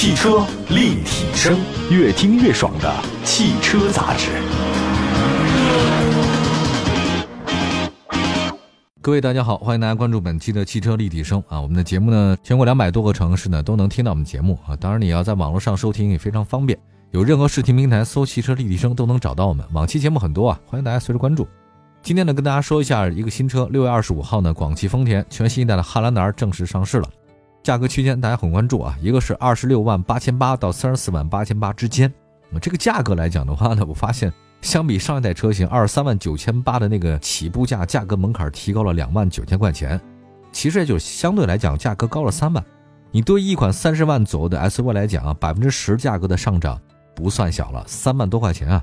汽车立体声，越听越爽的汽车杂志。各位大家好，欢迎大家关注本期的汽车立体声啊！我们的节目呢，全国两百多个城市呢都能听到我们节目啊。当然，你要在网络上收听也非常方便，有任何视听平台搜“汽车立体声”都能找到我们。往期节目很多啊，欢迎大家随时关注。今天呢，跟大家说一下一个新车，六月二十五号呢，广汽丰田全新一代的汉兰达正式上市了。价格区间大家很关注啊，一个是二十六万八千八到三十四万八千八之间。那么这个价格来讲的话呢，我发现相比上一代车型二十三万九千八的那个起步价，价格门槛提高了两万九千块钱。其实也就相对来讲价格高了三万。你对于一款三十万左右的 SUV 来讲啊，百分之十价格的上涨不算小了，三万多块钱啊。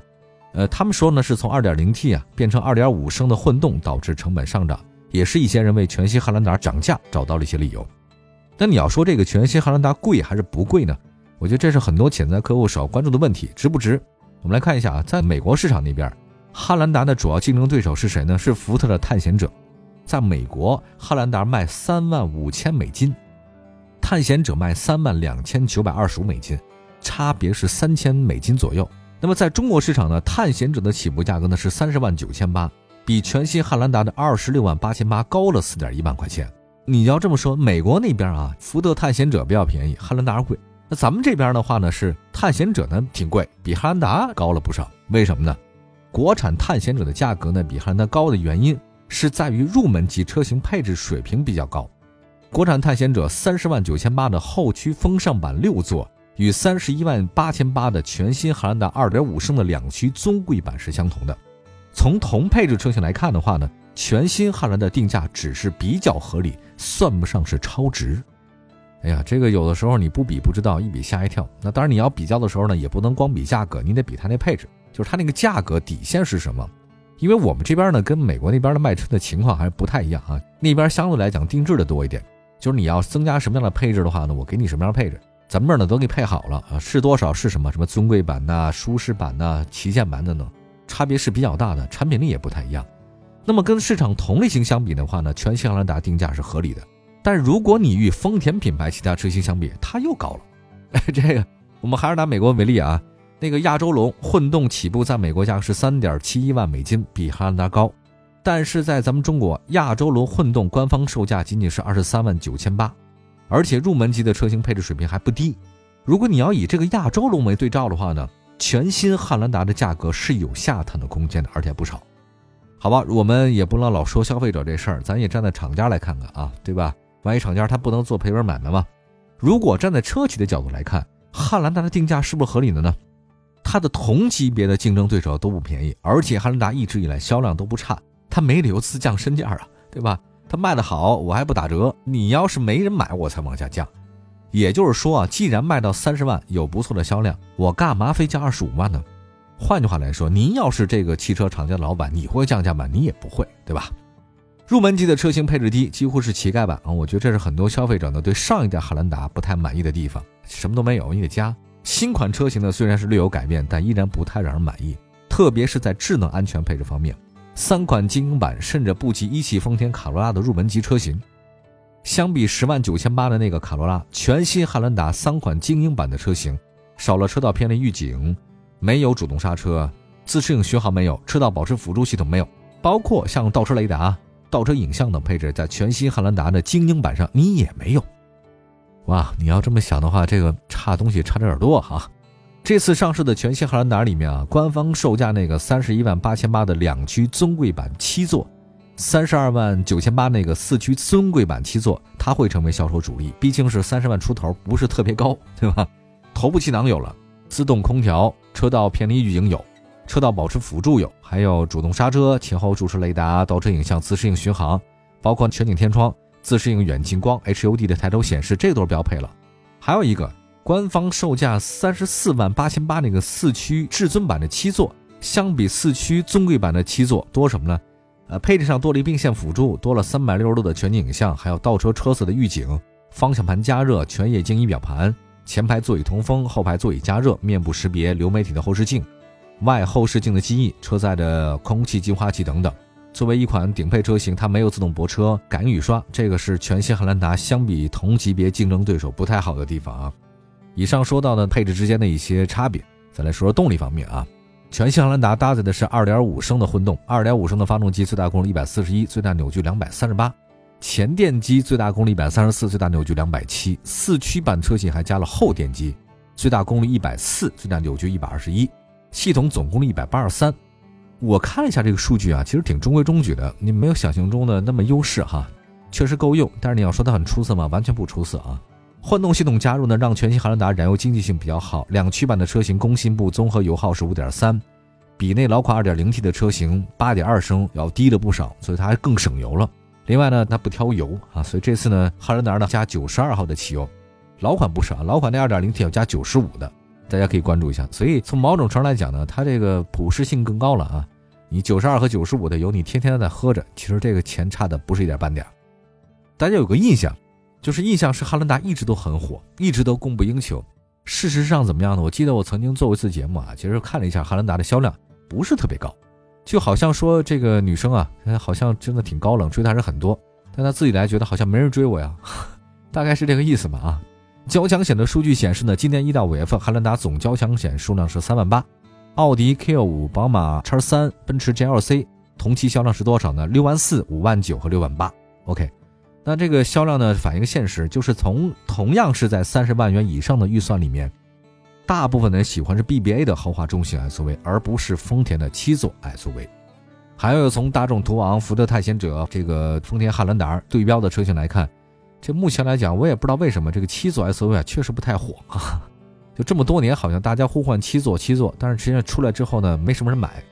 呃，他们说呢是从二点零 T 啊变成二点五升的混动导致成本上涨，也是一些人为全新汉兰达涨价找到了一些理由。那你要说这个全新汉兰达贵还是不贵呢？我觉得这是很多潜在客户首要关注的问题，值不值？我们来看一下啊，在美国市场那边，汉兰达的主要竞争对手是谁呢？是福特的探险者。在美国，汉兰达卖三万五千美金，探险者卖三万两千九百二十五美金，差别是三千美金左右。那么在中国市场呢，探险者的起步价格呢是三十万九千八，比全新汉兰达的二十六万八千八高了四点一万块钱。你要这么说，美国那边啊，福特探险者比较便宜，汉兰达贵。那咱们这边的话呢，是探险者呢挺贵，比汉兰达高了不少。为什么呢？国产探险者的价格呢比汉兰达高的原因是在于入门级车型配置水平比较高。国产探险者三十万九千八的后驱风尚版六座，与三十一万八千八的全新汉兰达二点五升的两驱尊贵版是相同的。从同配置车型来看的话呢。全新汉兰的定价只是比较合理，算不上是超值。哎呀，这个有的时候你不比不知道，一比吓一跳。那当然你要比较的时候呢，也不能光比价格，你得比它那配置，就是它那个价格底线是什么。因为我们这边呢，跟美国那边的卖车的情况还是不太一样啊。那边相对来讲定制的多一点，就是你要增加什么样的配置的话呢，我给你什么样的配置。咱们这儿呢都给配好了啊，是多少是什么？什么尊贵版呐、舒适版呐、旗舰版等等，差别是比较大的，产品力也不太一样。那么跟市场同类型相比的话呢，全新汉兰达定价是合理的。但如果你与丰田品牌其他车型相比，它又高了。哎 这个我们还是拿美国为例啊，那个亚洲龙混动起步在美国价是三点七一万美金，比汉兰达高。但是在咱们中国，亚洲龙混动官方售价仅仅是二十三万九千八，而且入门级的车型配置水平还不低。如果你要以这个亚洲龙为对照的话呢，全新汉兰达的价格是有下探的空间的，而且不少。好吧，我们也不能老说消费者这事儿，咱也站在厂家来看看啊，对吧？万一厂家他不能做赔本买卖吗？如果站在车企的角度来看，汉兰达的定价是不是合理的呢？它的同级别的竞争对手都不便宜，而且汉兰达一直以来销量都不差，它没理由自降身价啊，对吧？它卖的好，我还不打折，你要是没人买，我才往下降。也就是说啊，既然卖到三十万有不错的销量，我干嘛非降二十五万呢？换句话来说，您要是这个汽车厂家的老板，你会降价吗？你也不会，对吧？入门级的车型配置低，几乎是乞丐版啊！我觉得这是很多消费者呢对上一代汉兰达不太满意的地方，什么都没有，你得加。新款车型呢虽然是略有改变，但依然不太让人满意，特别是在智能安全配置方面，三款精英版甚至不及一汽丰田卡罗拉的入门级车型。相比十万九千八的那个卡罗拉，全新汉兰达三款精英版的车型少了车道偏离预警。没有主动刹车，自适应巡航没有，车道保持辅助系统没有，包括像倒车雷达、倒车影像等配置，在全新汉兰达的精英版上你也没有。哇，你要这么想的话，这个差东西差的有点多哈。这次上市的全新汉兰达里面啊，官方售价那个三十一万八千八的两驱尊贵版七座，三十二万九千八那个四驱尊贵版七座，它会成为销售主力，毕竟是三十万出头，不是特别高，对吧？头部气囊有了。自动空调、车道偏离预警有，车道保持辅助有，还有主动刹车、前后驻车雷达、倒车影像、自适应巡航，包括全景天窗、自适应远近光、HUD 的抬头显示，这都是标配了。还有一个官方售价三十四万八千八那个四驱至尊版的七座，相比四驱尊贵版的七座多什么呢？呃，配置上多了一并线辅助，多了三百六十度的全景影像，还有倒车车侧的预警、方向盘加热、全液晶仪表盘。前排座椅通风，后排座椅加热，面部识别，流媒体的后视镜，外后视镜的记忆，车载的空气净化器等等。作为一款顶配车型，它没有自动泊车、感应雨刷，这个是全新汉兰达相比同级别竞争对手不太好的地方啊。以上说到的配置之间的一些差别，再来说说动力方面啊。全新汉兰达搭载的是2.5升的混动，2.5升的发动机，最大功率141，最大扭矩238；前电机最大功率134，最大扭矩207；四驱版车型还加了后电机，最大功率104，最大扭矩121，系统总功率183。我看了一下这个数据啊，其实挺中规中矩的，你没有想象中的那么优势哈，确实够用。但是你要说它很出色吗？完全不出色啊。混动系统加入呢，让全新汉兰达燃油经济性比较好。两驱版的车型工信部综合油耗是五点三，比那老款二点零 T 的车型八点二升要低了不少，所以它还更省油了。另外呢，它不挑油啊，所以这次呢，汉兰达呢加九十二号的汽油，老款不是啊，老款那二点零 T 要加九十五的，大家可以关注一下。所以从某种程度来讲呢，它这个普适性更高了啊。你九十二和九十五的油，你天天在喝着，其实这个钱差的不是一点半点。大家有个印象。就是印象是汉兰达一直都很火，一直都供不应求。事实上怎么样呢？我记得我曾经做过一次节目啊，其实看了一下汉兰达的销量不是特别高，就好像说这个女生啊，好像真的挺高冷，追她人很多，但她自己来觉得好像没人追我呀，大概是这个意思吧啊。交强险的数据显示呢，今年一到五月份，汉兰达总交强险数量是三万八，奥迪 Q 五、宝马叉三、奔驰 GLC 同期销量是多少呢？六万四、五万九和六万八。OK。那这个销量呢，反映现实，就是从同样是在三十万元以上的预算里面，大部分人喜欢是 BBA 的豪华中型 SUV，而不是丰田的七座 SUV。还有从大众途昂、福特探险者、这个丰田汉兰达对标的车型来看，这目前来讲，我也不知道为什么这个七座 SUV 啊确实不太火啊。就这么多年，好像大家呼唤七座七座，但是实际上出来之后呢，没什么人买。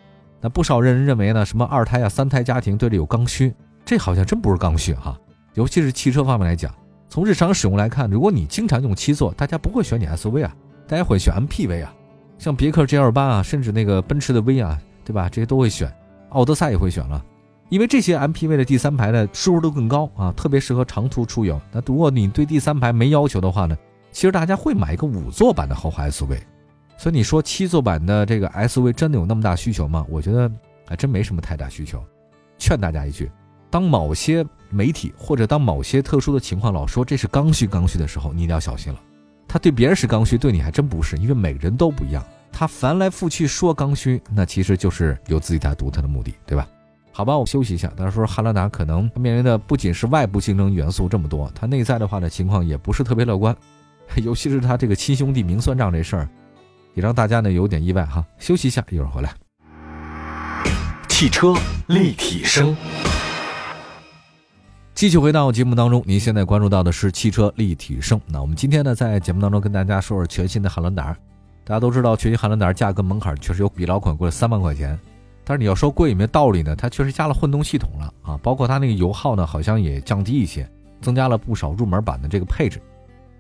那不少人认为呢，什么二胎啊、三胎家庭对这有刚需，这好像真不是刚需哈。尤其是汽车方面来讲，从日常使用来看，如果你经常用七座，大家不会选你 SUV 啊，大家会选 MPV 啊，像别克 GL8 啊，甚至那个奔驰的 V 啊，对吧？这些都会选，奥德赛也会选了，因为这些 MPV 的第三排的舒适度更高啊，特别适合长途出游。那如果你对第三排没要求的话呢，其实大家会买一个五座版的豪华 SUV。所以你说七座版的这个 SUV 真的有那么大需求吗？我觉得还真没什么太大需求。劝大家一句。当某些媒体或者当某些特殊的情况老说这是刚需刚需的时候，你一定要小心了。他对别人是刚需，对你还真不是，因为每个人都不一样。他翻来覆去说刚需，那其实就是有自己的独特的目的，对吧？好吧，我休息一下。但是说汉兰达可能面临的不仅是外部竞争元素这么多，它内在的话呢情况也不是特别乐观，尤其是他这个亲兄弟明算账这事儿，也让大家呢有点意外哈。休息一下，一会儿回来。汽车立体声。继续回到节目当中，您现在关注到的是汽车立体声。那我们今天呢，在节目当中跟大家说说全新的汉兰达。大家都知道，全新汉兰达价格门槛确实有比老款贵了三万块钱。但是你要说贵也没道理呢，它确实加了混动系统了啊，包括它那个油耗呢，好像也降低一些，增加了不少入门版的这个配置。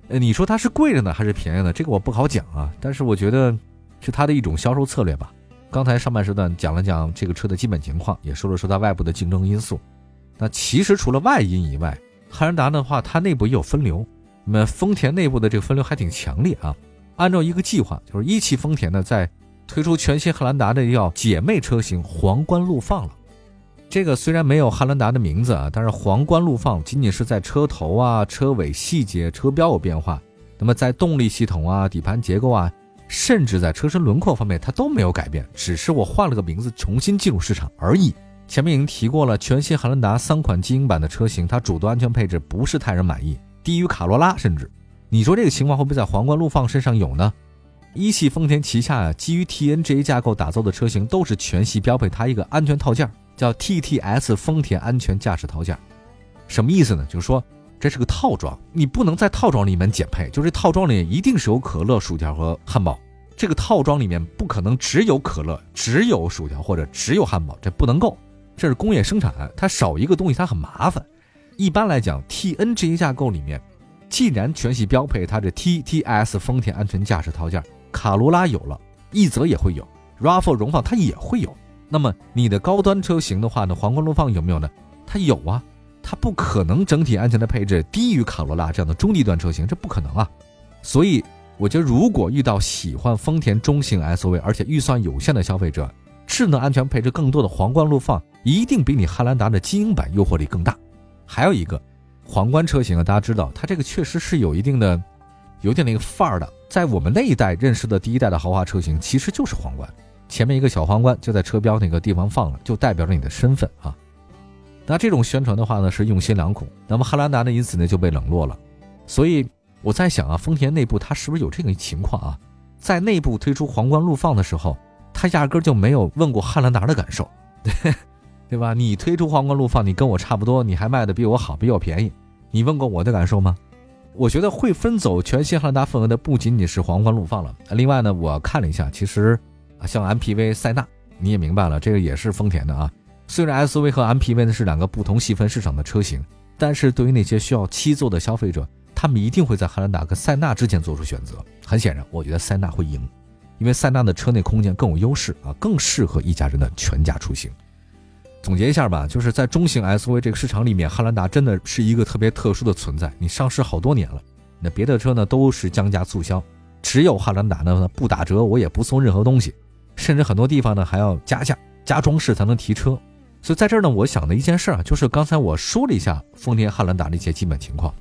呃，你说它是贵的呢，还是便宜的？这个我不好讲啊。但是我觉得是它的一种销售策略吧。刚才上半时段讲了讲这个车的基本情况，也说了说它外部的竞争因素。那其实除了外因以外，汉兰达的话，它内部也有分流。那么丰田内部的这个分流还挺强烈啊。按照一个计划，就是一汽丰田呢在推出全新汉兰达的叫姐妹车型皇冠陆放了。这个虽然没有汉兰达的名字啊，但是皇冠陆放仅仅是在车头啊、车尾细节、车标有变化，那么在动力系统啊、底盘结构啊，甚至在车身轮廓方面，它都没有改变，只是我换了个名字，重新进入市场而已。前面已经提过了，全新汉兰达三款精英版的车型，它主动安全配置不是太人满意，低于卡罗拉，甚至你说这个情况会不会在皇冠陆放身上有呢？一汽丰田旗下啊，基于 TNGA 架构打造的车型都是全系标配它一个安全套件，叫 TTS 丰田安全驾驶套件。什么意思呢？就是说这是个套装，你不能在套装里面减配，就是套装里一定是有可乐、薯条和汉堡，这个套装里面不可能只有可乐、只有薯条或者只有汉堡，这不能够。这是工业生产，它少一个东西它很麻烦。一般来讲，TNGA 架构里面，既然全系标配它的 TTS 丰田安全驾驶套件，卡罗拉有了，奕泽也会有，RAV4 荣放它也会有。那么你的高端车型的话呢，皇冠荣放有没有呢？它有啊，它不可能整体安全的配置低于卡罗拉这样的中低端车型，这不可能啊。所以我觉得，如果遇到喜欢丰田中型 SUV 而且预算有限的消费者，智能安全配置更多的皇冠陆放一定比你汉兰达的精英版诱惑力更大。还有一个皇冠车型啊，大家知道它这个确实是有一定的、有点那个范儿的，在我们那一代认识的第一代的豪华车型，其实就是皇冠，前面一个小皇冠就在车标那个地方放了，就代表着你的身份啊。那这种宣传的话呢，是用心良苦。那么汉兰达呢，因此呢就被冷落了。所以我在想啊，丰田内部它是不是有这个情况啊？在内部推出皇冠陆放的时候，他压根就没有问过汉兰达的感受，对 对吧？你推出皇冠陆放，你跟我差不多，你还卖的比我好，比我便宜，你问过我的感受吗？我觉得会分走全新汉兰达份额的不仅仅是皇冠陆放了。另外呢，我看了一下，其实啊，像 MPV 塞纳，你也明白了，这个也是丰田的啊。虽然 SUV 和 MPV 呢是两个不同细分市场的车型，但是对于那些需要七座的消费者，他们一定会在汉兰达跟塞纳之间做出选择。很显然，我觉得塞纳会赢，因为塞纳的车内空间更有优势啊，更适合一家人的全家出行。总结一下吧，就是在中型 SUV 这个市场里面，汉兰达真的是一个特别特殊的存在。你上市好多年了，那别的车呢都是降价促销，只有汉兰达呢不打折，我也不送任何东西，甚至很多地方呢还要加价加装饰才能提车。所以在这儿呢，我想的一件事啊，就是刚才我说了一下丰田汉兰达的一些基本情况。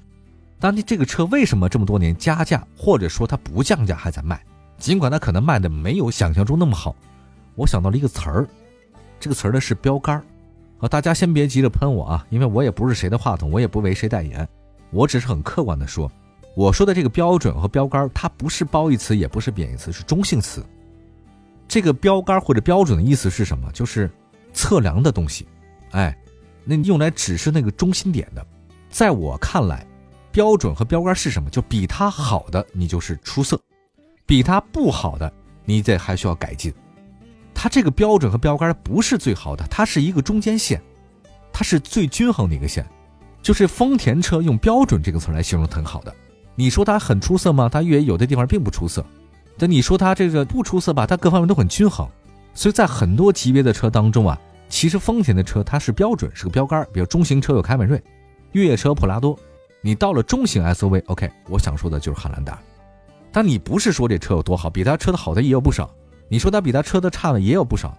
当你这个车为什么这么多年加价，或者说它不降价还在卖，尽管它可能卖的没有想象中那么好，我想到了一个词儿，这个词儿呢是标杆儿。啊，大家先别急着喷我啊，因为我也不是谁的话筒，我也不为谁代言，我只是很客观的说，我说的这个标准和标杆儿，它不是褒义词，也不是贬义词，是中性词。这个标杆或者标准的意思是什么？就是。测量的东西，哎，那你用来指示那个中心点的，在我看来，标准和标杆是什么？就比它好的，你就是出色；比它不好的，你得还需要改进。它这个标准和标杆不是最好的，它是一个中间线，它是最均衡的一个线。就是丰田车用“标准”这个词来形容很好的。你说它很出色吗？它越野有的地方并不出色。但你说它这个不出色吧？它各方面都很均衡。所以在很多级别的车当中啊，其实丰田的车它是标准，是个标杆。比如中型车有凯美瑞，越野车普拉多。你到了中型 SUV，OK，我想说的就是汉兰达。但你不是说这车有多好，比它车的好的也有不少。你说它比它车的差的也有不少。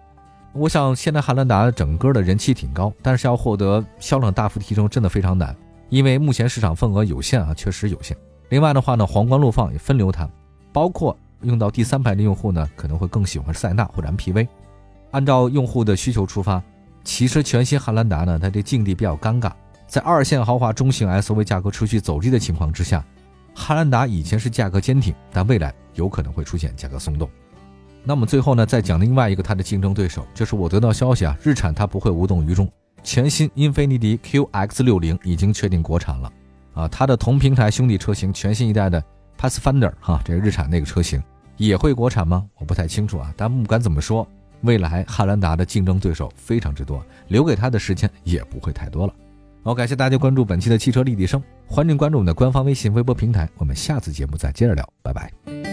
我想现在汉兰达整个的人气挺高，但是要获得销量大幅提升真的非常难，因为目前市场份额有限啊，确实有限。另外的话呢，皇冠陆放也分流谈，包括。用到第三排的用户呢，可能会更喜欢塞纳或者 MPV。按照用户的需求出发，其实全新汉兰达呢，它这境地比较尴尬。在二线豪华中型 SUV 价格持续走低的情况之下，汉兰达以前是价格坚挺，但未来有可能会出现价格松动。那么最后呢，再讲另外一个它的竞争对手，就是我得到消息啊，日产它不会无动于衷，全新英菲尼迪 QX60 已经确定国产了啊，它的同平台兄弟车型全新一代的 Pathfinder 哈，这个日产那个车型。也会国产吗？我不太清楚啊。但不管怎么说，未来汉兰达的竞争对手非常之多，留给他的时间也不会太多了。好，感谢大家关注本期的汽车立体声，欢迎关注我们的官方微信、微博平台。我们下次节目再接着聊，拜拜。